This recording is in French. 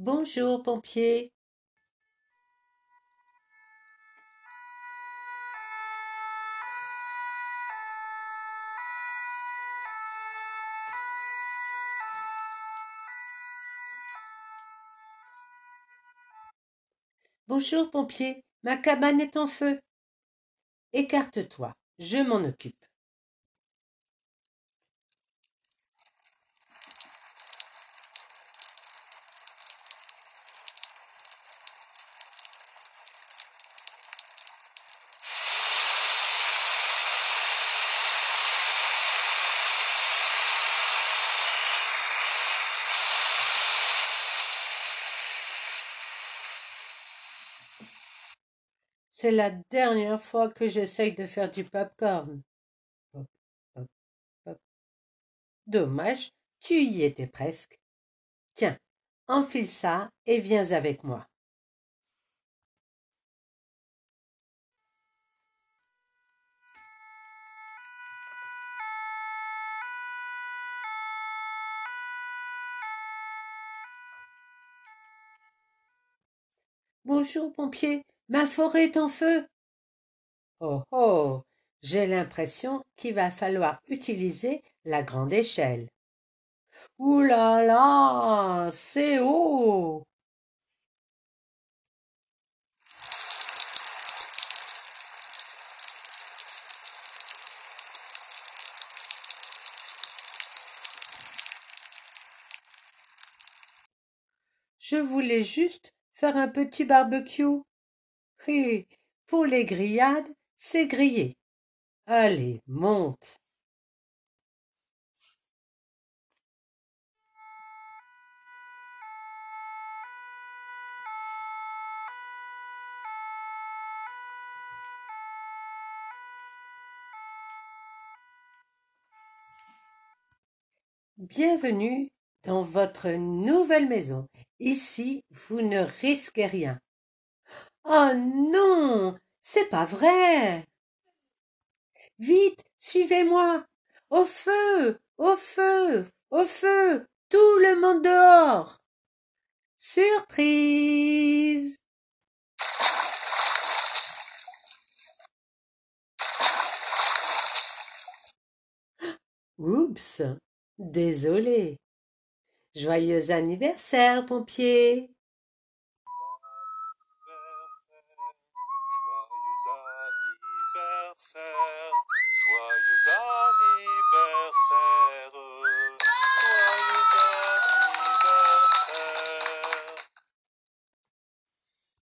Bonjour, pompier. Bonjour, pompier. Ma cabane est en feu. Écarte-toi, je m'en occupe. C'est la dernière fois que j'essaye de faire du popcorn. Pop, pop, pop. Dommage, tu y étais presque. Tiens, enfile ça et viens avec moi. Bonjour, pompier. Ma forêt est en feu. Oh oh. J'ai l'impression qu'il va falloir utiliser la grande échelle. Ouh là là. C'est haut. Je voulais juste faire un petit barbecue. Pour les grillades, c'est grillé. Allez, monte. Bienvenue dans votre nouvelle maison. Ici, vous ne risquez rien. Oh non, c'est pas vrai. Vite, suivez-moi. Au feu, au feu, au feu, tout le monde dehors. Surprise. Oups, désolé. Joyeux anniversaire, pompier. So